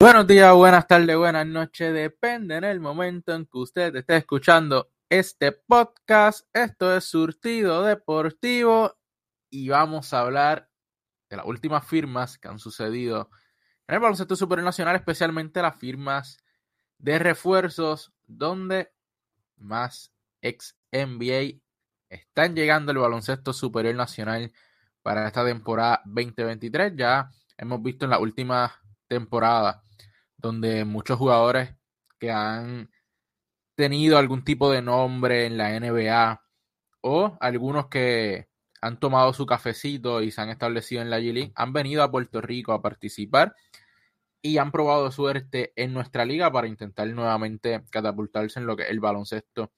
Buenos días, buenas tardes, buenas noches, depende en el momento en que usted esté escuchando este podcast. Esto es Surtido Deportivo y vamos a hablar de las últimas firmas que han sucedido en el baloncesto supernacional, especialmente las firmas de refuerzos, donde más ex NBA están llegando al baloncesto superior nacional para esta temporada 2023. Ya hemos visto en la última temporada donde muchos jugadores que han tenido algún tipo de nombre en la NBA o algunos que han tomado su cafecito y se han establecido en la G han venido a Puerto Rico a participar y han probado suerte en nuestra liga para intentar nuevamente catapultarse en lo que es el baloncesto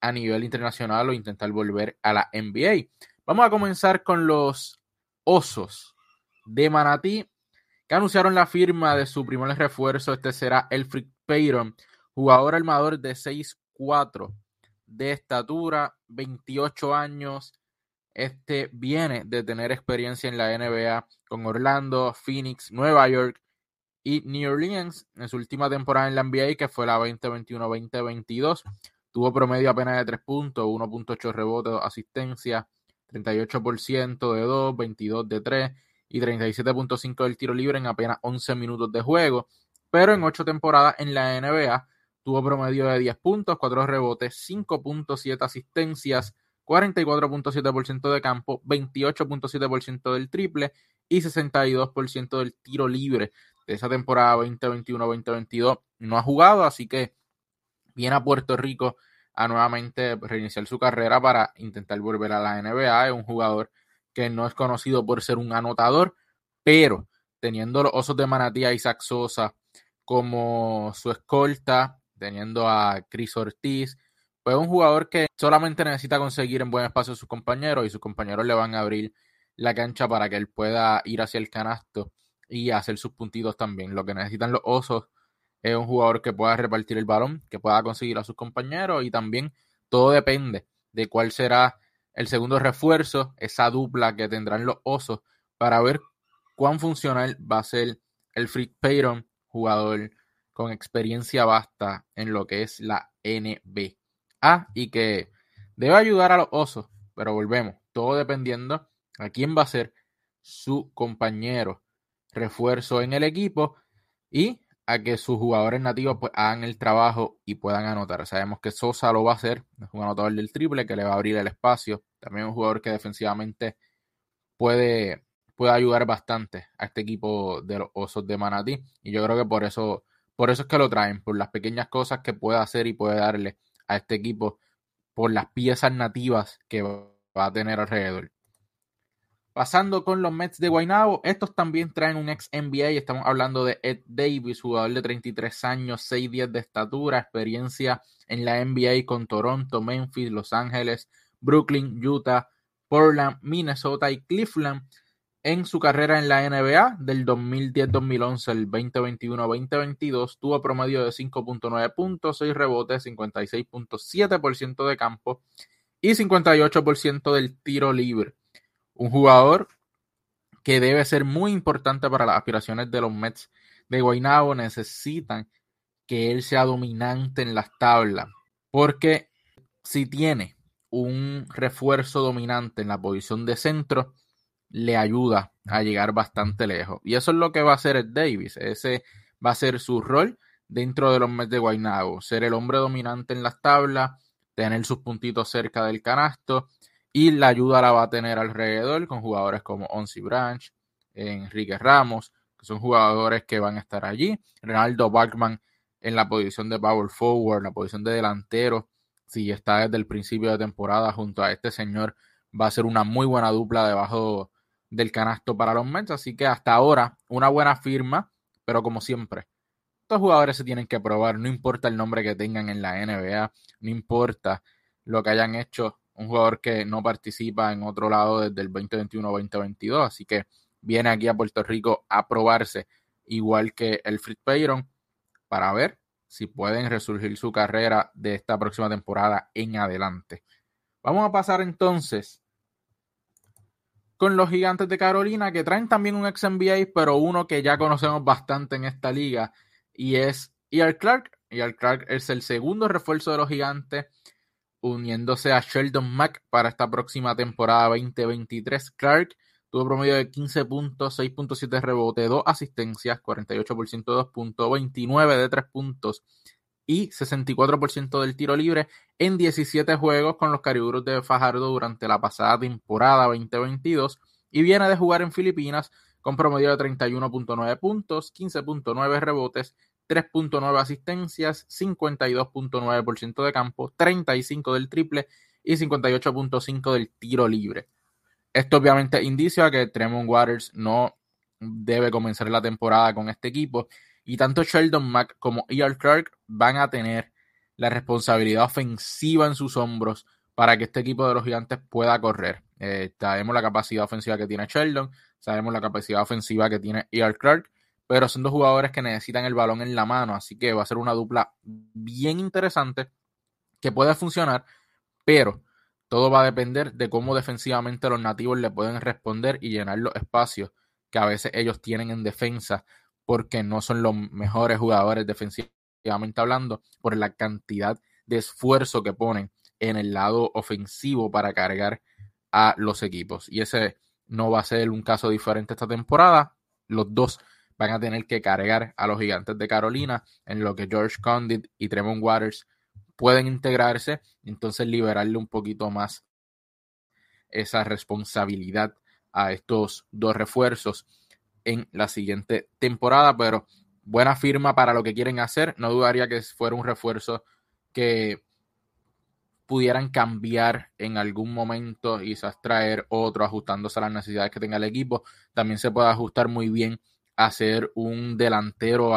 a nivel internacional o intentar volver a la NBA. Vamos a comenzar con los Osos de Manatí que anunciaron la firma de su primer refuerzo. Este será Elfrid Payton, jugador armador de 6'4 de estatura, 28 años. Este viene de tener experiencia en la NBA con Orlando, Phoenix, Nueva York y New Orleans en su última temporada en la NBA, que fue la 2021-2022. Tuvo promedio apenas de 3 puntos, 1.8 rebotes, asistencia, 38% de 2, 22 de 3 y 37.5 del tiro libre en apenas 11 minutos de juego, pero en 8 temporadas en la NBA tuvo promedio de 10 puntos, 4 rebotes, 5.7 asistencias, 44.7% de campo, 28.7% del triple y 62% del tiro libre de esa temporada 2021-2022. No ha jugado, así que viene a Puerto Rico a nuevamente reiniciar su carrera para intentar volver a la NBA. Es un jugador que no es conocido por ser un anotador, pero teniendo los Osos de Manatí a Isaac Sosa como su escolta, teniendo a Chris Ortiz, pues un jugador que solamente necesita conseguir en buen espacio a sus compañeros y sus compañeros le van a abrir la cancha para que él pueda ir hacia el canasto y hacer sus puntitos también. Lo que necesitan los Osos es un jugador que pueda repartir el balón, que pueda conseguir a sus compañeros y también todo depende de cuál será el segundo refuerzo, esa dupla que tendrán los osos, para ver cuán funcional va a ser el Free Payton, jugador con experiencia vasta en lo que es la NBA y que debe ayudar a los osos, pero volvemos, todo dependiendo a quién va a ser su compañero refuerzo en el equipo y a que sus jugadores nativos pues, hagan el trabajo y puedan anotar. Sabemos que Sosa lo va a hacer, es un anotador del triple que le va a abrir el espacio. También un jugador que defensivamente puede, puede ayudar bastante a este equipo de los Osos de Manatí. Y yo creo que por eso, por eso es que lo traen, por las pequeñas cosas que puede hacer y puede darle a este equipo, por las piezas nativas que va a tener alrededor. Pasando con los Mets de Guaynabo, estos también traen un ex NBA. Estamos hablando de Ed Davis, jugador de 33 años, 6'10 de estatura, experiencia en la NBA con Toronto, Memphis, Los Ángeles, Brooklyn, Utah, Portland, Minnesota y Cleveland. En su carrera en la NBA del 2010-2011 el 2021-2022 tuvo promedio de 5.9 puntos, 6 rebotes, 56.7% de campo y 58% del tiro libre un jugador que debe ser muy importante para las aspiraciones de los Mets de Guaynabo. Necesitan que él sea dominante en las tablas, porque si tiene un refuerzo dominante en la posición de centro, le ayuda a llegar bastante lejos. Y eso es lo que va a hacer el Davis. Ese va a ser su rol dentro de los Mets de Guaynabo. Ser el hombre dominante en las tablas, tener sus puntitos cerca del canasto y la ayuda la va a tener alrededor con jugadores como Onsi Branch, Enrique Ramos, que son jugadores que van a estar allí. Ronaldo Bachman en la posición de power forward, la posición de delantero, si está desde el principio de temporada junto a este señor, va a ser una muy buena dupla debajo del canasto para los Mets. Así que hasta ahora, una buena firma, pero como siempre, estos jugadores se tienen que probar, no importa el nombre que tengan en la NBA, no importa lo que hayan hecho un jugador que no participa en otro lado desde el 2021-2022, así que viene aquí a Puerto Rico a probarse igual que el Fritz Payron para ver si pueden resurgir su carrera de esta próxima temporada en adelante. Vamos a pasar entonces con los gigantes de Carolina, que traen también un ex NBA, pero uno que ya conocemos bastante en esta liga, y es Ian Clark. Ian Clark es el segundo refuerzo de los gigantes, uniéndose a Sheldon Mack para esta próxima temporada 2023. Clark tuvo promedio de 15 puntos, 6.7 rebote, 2 asistencias, 48% de 2 puntos, 29 de 3 puntos y 64% del tiro libre en 17 juegos con los Cariburos de Fajardo durante la pasada temporada 2022 y viene de jugar en Filipinas con promedio de 31.9 puntos, 15.9 rebotes, 3.9 asistencias, 52.9% de campo, 35 del triple y 58.5 del tiro libre. Esto obviamente indicia que Tremont Waters no debe comenzar la temporada con este equipo y tanto Sheldon Mack como E.R. Clark van a tener la responsabilidad ofensiva en sus hombros para que este equipo de los gigantes pueda correr. Eh, sabemos la capacidad ofensiva que tiene Sheldon, sabemos la capacidad ofensiva que tiene E.R. Clark, pero son dos jugadores que necesitan el balón en la mano, así que va a ser una dupla bien interesante que puede funcionar, pero todo va a depender de cómo defensivamente los nativos le pueden responder y llenar los espacios que a veces ellos tienen en defensa porque no son los mejores jugadores defensivamente hablando, por la cantidad de esfuerzo que ponen en el lado ofensivo para cargar a los equipos. Y ese no va a ser un caso diferente esta temporada. Los dos van a tener que cargar a los gigantes de Carolina, en lo que George Condit y Tremont Waters pueden integrarse, entonces liberarle un poquito más esa responsabilidad a estos dos refuerzos en la siguiente temporada, pero buena firma para lo que quieren hacer. No dudaría que fuera un refuerzo que pudieran cambiar en algún momento y quizás traer otro ajustándose a las necesidades que tenga el equipo. También se puede ajustar muy bien a ser un delantero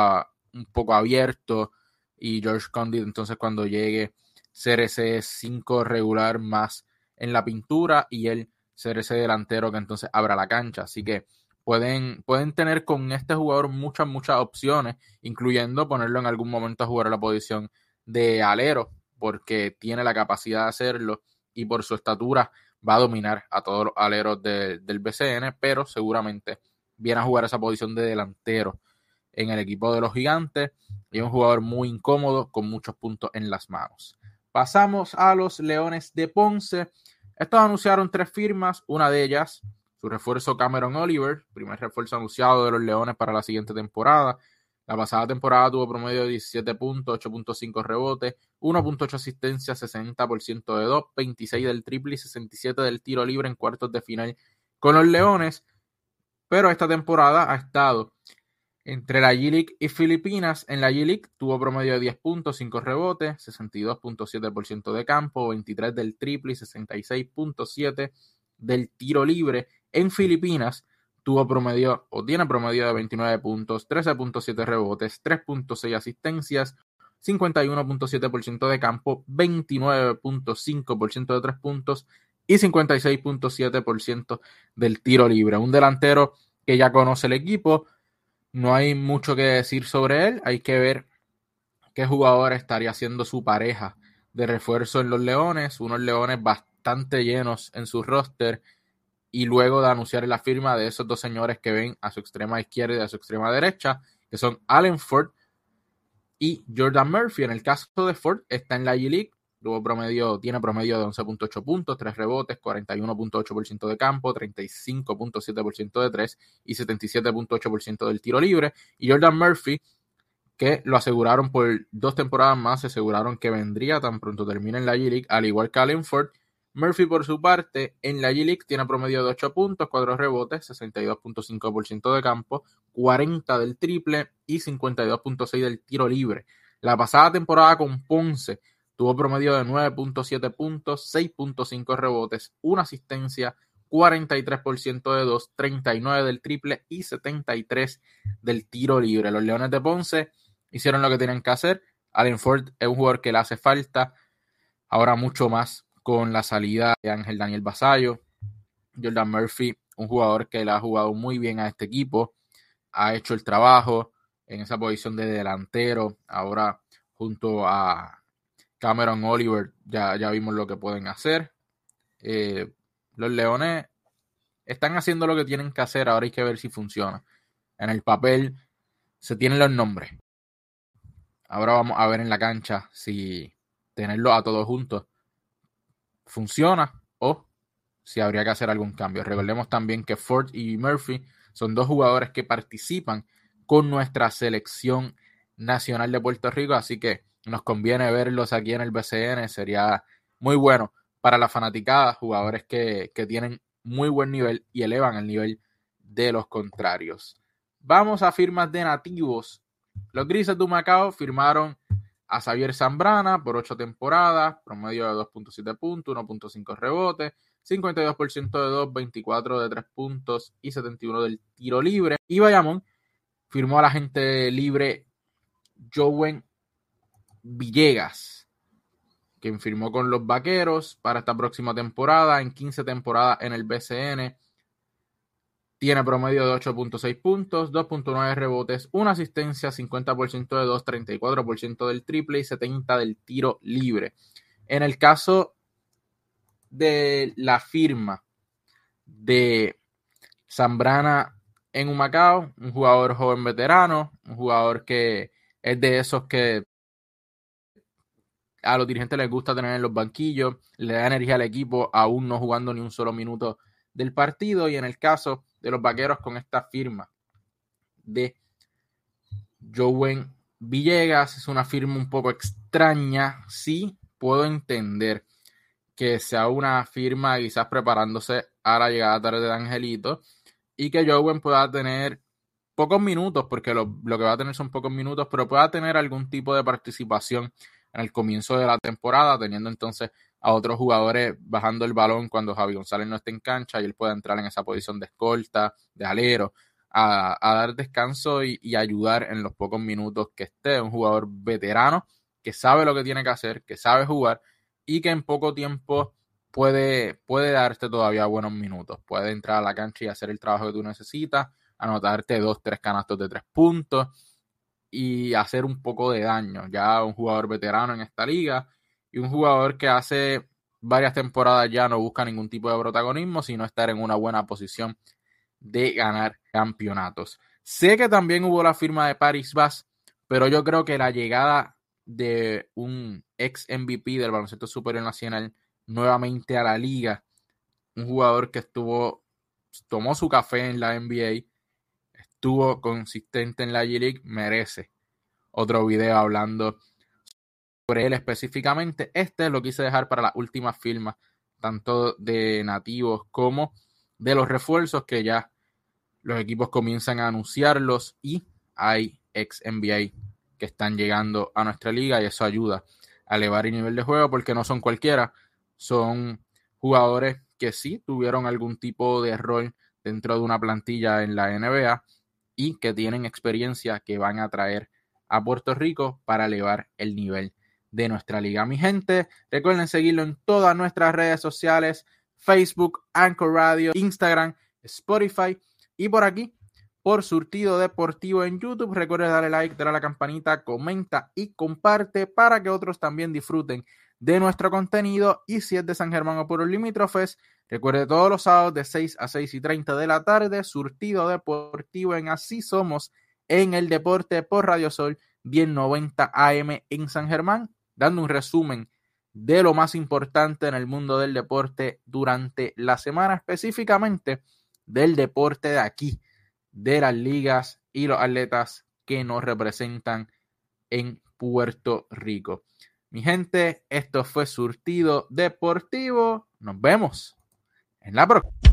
un poco abierto y George Condit entonces cuando llegue ser ese 5 regular más en la pintura y él ser ese delantero que entonces abra la cancha. Así que pueden, pueden tener con este jugador muchas, muchas opciones, incluyendo ponerlo en algún momento a jugar a la posición de alero, porque tiene la capacidad de hacerlo y por su estatura va a dominar a todos los aleros del BCN, pero seguramente viene a jugar esa posición de delantero en el equipo de los gigantes y un jugador muy incómodo con muchos puntos en las manos. Pasamos a los Leones de Ponce. Estos anunciaron tres firmas, una de ellas su refuerzo Cameron Oliver, primer refuerzo anunciado de los Leones para la siguiente temporada. La pasada temporada tuvo promedio de 17 puntos, 8.5 rebotes, 1.8 asistencia, 60% de 2, 26 del triple y 67 del tiro libre en cuartos de final con los Leones. Pero esta temporada ha estado entre la G-League y Filipinas. En la G-League tuvo promedio de 10 puntos, 5 rebotes, 62.7% de campo, 23 del triple y 66.7 del tiro libre en Filipinas tuvo promedio o tiene promedio de 29 puntos, 13.7 rebotes, 3.6 asistencias, 51.7% de campo, 29.5% de 3 puntos y 56.7% del tiro libre. Un delantero que ya conoce el equipo, no hay mucho que decir sobre él, hay que ver qué jugador estaría siendo su pareja de refuerzo en los Leones, unos Leones bastante llenos en su roster y luego de anunciar la firma de esos dos señores que ven a su extrema izquierda y a su extrema derecha, que son Allen Ford y Jordan Murphy. En el caso de Ford, está en la G-League, luego promedio, tiene promedio de 11.8 puntos, 3 rebotes, 41.8% de campo, 35.7% de 3 y 77.8% del tiro libre. Y Jordan Murphy, que lo aseguraron por dos temporadas más, se aseguraron que vendría tan pronto termine en la G-League, al igual que Allen Ford Murphy, por su parte, en la G-League tiene promedio de 8 puntos, 4 rebotes, 62.5% de campo, 40 del triple y 52.6 del tiro libre. La pasada temporada con Ponce tuvo promedio de 9.7 puntos, 6.5 rebotes, 1 asistencia, 43% de 2, 39 del triple y 73 del tiro libre. Los Leones de Ponce hicieron lo que tenían que hacer. Allen Ford es un jugador que le hace falta ahora mucho más con la salida de Ángel Daniel Basayo. Jordan Murphy, un jugador que le ha jugado muy bien a este equipo, ha hecho el trabajo en esa posición de delantero. Ahora, junto a Cameron Oliver, ya, ya vimos lo que pueden hacer. Eh, los Leones están haciendo lo que tienen que hacer, ahora hay que ver si funciona. En el papel se tienen los nombres. Ahora vamos a ver en la cancha si tenerlo a todos juntos funciona o si habría que hacer algún cambio. Recordemos también que Ford y Murphy son dos jugadores que participan con nuestra selección nacional de Puerto Rico, así que nos conviene verlos aquí en el BCN, sería muy bueno para la fanaticada, jugadores que, que tienen muy buen nivel y elevan el nivel de los contrarios. Vamos a firmas de nativos. Los Grises de Macao firmaron a Xavier Zambrana por ocho temporadas, promedio de 2.7 puntos, 1.5 rebotes, 52% de 2, 24 de 3 puntos y 71 del tiro libre. Y Bayamón firmó a la gente libre Joven Villegas, quien firmó con los Vaqueros para esta próxima temporada, en 15 temporadas en el BCN. Tiene promedio de 8.6 puntos, 2.9 rebotes, una asistencia, 50% de 2, 34% del triple y 70% del tiro libre. En el caso de la firma de Zambrana en Humacao, un jugador joven veterano, un jugador que es de esos que a los dirigentes les gusta tener en los banquillos, le da energía al equipo aún no jugando ni un solo minuto del partido y en el caso de los vaqueros con esta firma de Joven Villegas. Es una firma un poco extraña. Sí, puedo entender que sea una firma quizás preparándose a la llegada tarde de Angelito y que Joven pueda tener pocos minutos, porque lo, lo, que va a tener son pocos minutos, pero pueda tener algún tipo de participación en el comienzo de la temporada, teniendo entonces a otros jugadores bajando el balón cuando Javi González no esté en cancha y él pueda entrar en esa posición de escolta, de alero, a, dar descanso y, y, ayudar en los pocos minutos que esté. Un jugador veterano que sabe lo que tiene que hacer, que sabe jugar y que en poco tiempo puede, puede darte todavía buenos minutos. Puede entrar a la cancha y hacer el trabajo que tú necesitas, anotarte dos, tres canastos de tres puntos y hacer un poco de daño. Ya un jugador veterano en esta liga y un jugador que hace varias temporadas ya no busca ningún tipo de protagonismo, sino estar en una buena posición de ganar campeonatos. Sé que también hubo la firma de Paris Bass, pero yo creo que la llegada de un ex MVP del baloncesto superior nacional nuevamente a la liga, un jugador que estuvo, tomó su café en la NBA, estuvo consistente en la G-League, merece otro video hablando él específicamente. Este lo quise dejar para las últimas firmas, tanto de nativos como de los refuerzos que ya los equipos comienzan a anunciarlos y hay ex NBA que están llegando a nuestra liga y eso ayuda a elevar el nivel de juego porque no son cualquiera, son jugadores que sí tuvieron algún tipo de rol dentro de una plantilla en la NBA y que tienen experiencia que van a traer a Puerto Rico para elevar el nivel de nuestra liga. Mi gente, recuerden seguirlo en todas nuestras redes sociales, Facebook, Anchor Radio, Instagram, Spotify y por aquí, por Surtido Deportivo en YouTube. Recuerden darle like, darle a la campanita, comenta y comparte para que otros también disfruten de nuestro contenido. Y si es de San Germán o por los limítrofes, recuerde todos los sábados de 6 a 6 y 30 de la tarde, Surtido Deportivo en Así Somos en el Deporte por Radio Sol 1090 AM en San Germán dando un resumen de lo más importante en el mundo del deporte durante la semana, específicamente del deporte de aquí, de las ligas y los atletas que nos representan en Puerto Rico. Mi gente, esto fue Surtido Deportivo. Nos vemos en la próxima.